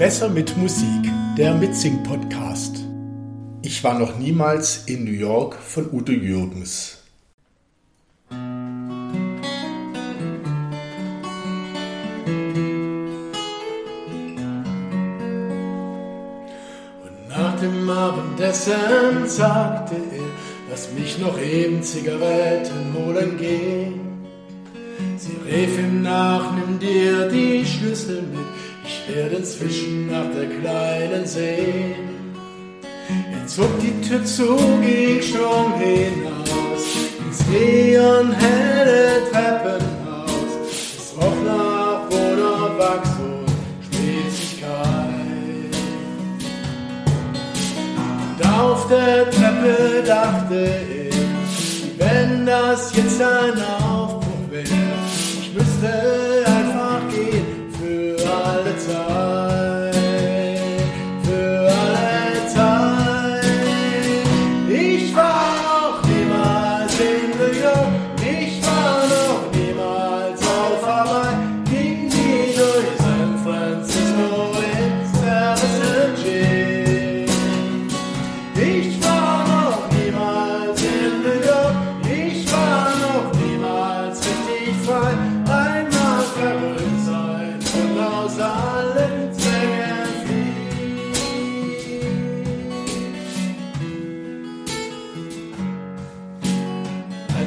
Besser mit Musik, der Mitsing-Podcast. Ich war noch niemals in New York von Udo Jürgens. Und nach dem Abendessen sagte er, lass mich noch eben Zigaretten holen gehen. Sie rief ihm nach, nimm dir die Schlüssel mit, werde inzwischen nach der kleinen. Er zog die Tür zu, ging schon hinaus ins neonhelle Treppenhaus. Es roch nach Wachs und Spätigkeit. Und auf der Treppe dachte ich, wenn das jetzt ein Aufbruch wäre, ich müsste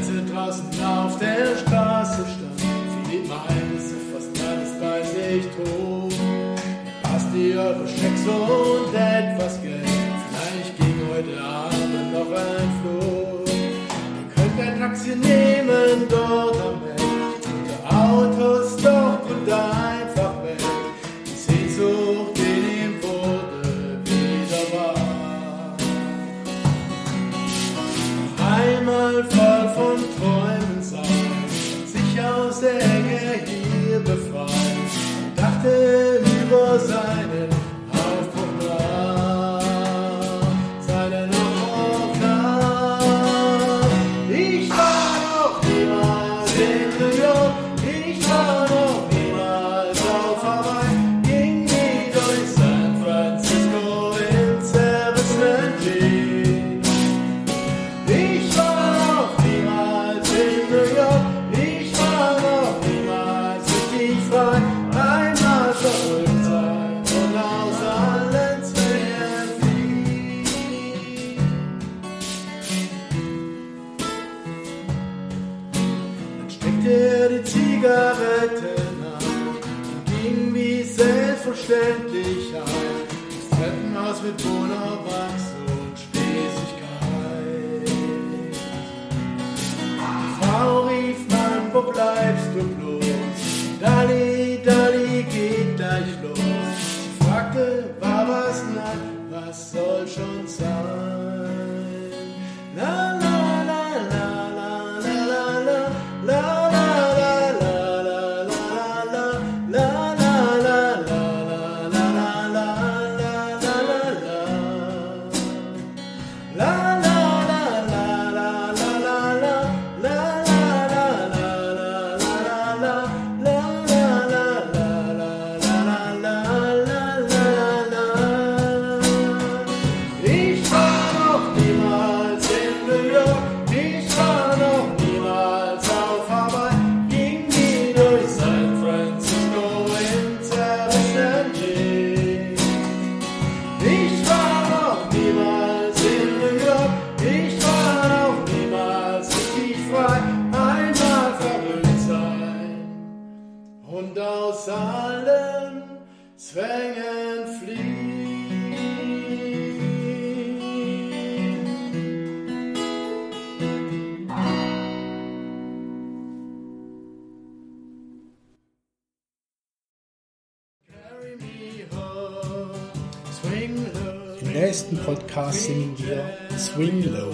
Als draußen auf der Straße stand, fiel ihm ein, dass er fast alles bei sich trug. Passt die eure Schecks und etwas Geld. Vielleicht ging heute Abend noch ein Flug. Ihr könnt ein Taxi nehmen dort Qual von Träumen. Die Zigarette an ging wie selbstverständlich ein. Das Treppenhaus mit und nächsten Podcast singen wir Swing Low.